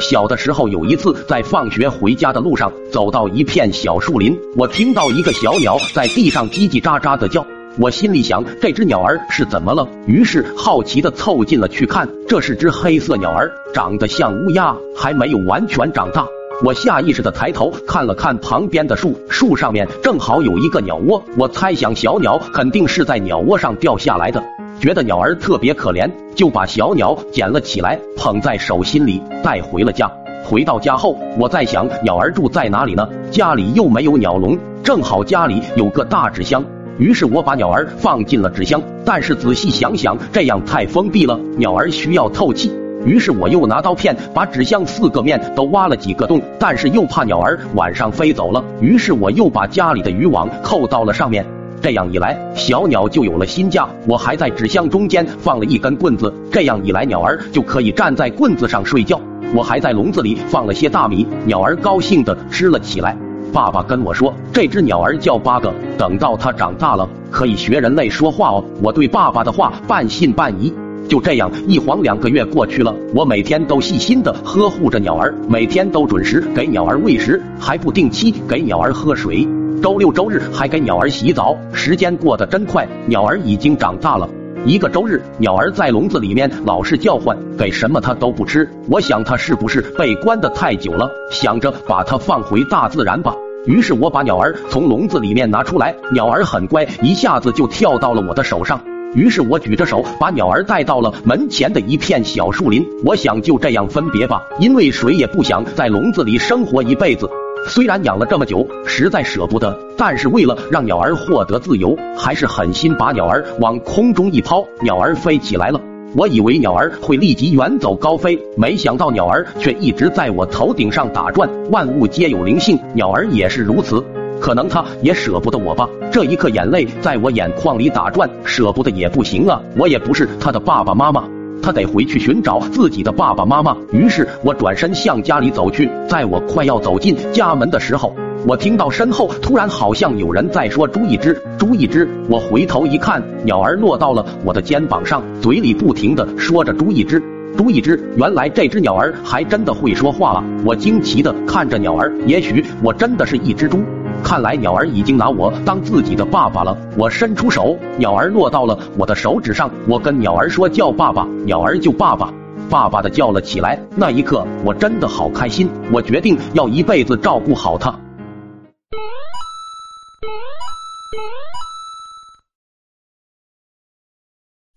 小的时候有一次在放学回家的路上，走到一片小树林，我听到一个小鸟在地上叽叽喳喳的叫。我心里想，这只鸟儿是怎么了？于是好奇的凑近了去看，这是只黑色鸟儿，长得像乌鸦，还没有完全长大。我下意识的抬头看了看旁边的树，树上面正好有一个鸟窝。我猜想小鸟肯定是在鸟窝上掉下来的，觉得鸟儿特别可怜，就把小鸟捡了起来，捧在手心里带回了家。回到家后，我在想鸟儿住在哪里呢？家里又没有鸟笼，正好家里有个大纸箱，于是我把鸟儿放进了纸箱。但是仔细想想，这样太封闭了，鸟儿需要透气。于是我又拿刀片把纸箱四个面都挖了几个洞，但是又怕鸟儿晚上飞走了，于是我又把家里的渔网扣到了上面。这样一来，小鸟就有了新家。我还在纸箱中间放了一根棍子，这样一来，鸟儿就可以站在棍子上睡觉。我还在笼子里放了些大米，鸟儿高兴的吃了起来。爸爸跟我说，这只鸟儿叫八哥，等到它长大了，可以学人类说话哦。我对爸爸的话半信半疑。就这样，一晃两个月过去了，我每天都细心的呵护着鸟儿，每天都准时给鸟儿喂食，还不定期给鸟儿喝水。周六周日还给鸟儿洗澡，时间过得真快，鸟儿已经长大了。一个周日，鸟儿在笼子里面老是叫唤，给什么它都不吃。我想它是不是被关的太久了？想着把它放回大自然吧。于是我把鸟儿从笼子里面拿出来，鸟儿很乖，一下子就跳到了我的手上。于是我举着手把鸟儿带到了门前的一片小树林，我想就这样分别吧，因为谁也不想在笼子里生活一辈子。虽然养了这么久，实在舍不得，但是为了让鸟儿获得自由，还是狠心把鸟儿往空中一抛，鸟儿飞起来了。我以为鸟儿会立即远走高飞，没想到鸟儿却一直在我头顶上打转。万物皆有灵性，鸟儿也是如此。可能他也舍不得我吧。这一刻，眼泪在我眼眶里打转，舍不得也不行啊，我也不是他的爸爸妈妈，他得回去寻找自己的爸爸妈妈。于是我转身向家里走去，在我快要走进家门的时候，我听到身后突然好像有人在说“朱一只，朱一只”。我回头一看，鸟儿落到了我的肩膀上，嘴里不停的说着“朱一只，朱一只”。原来这只鸟儿还真的会说话了。我惊奇的看着鸟儿，也许我真的是一只猪。看来鸟儿已经拿我当自己的爸爸了。我伸出手，鸟儿落到了我的手指上。我跟鸟儿说叫爸爸，鸟儿就爸爸爸爸的叫了起来。那一刻，我真的好开心。我决定要一辈子照顾好它。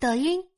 抖音。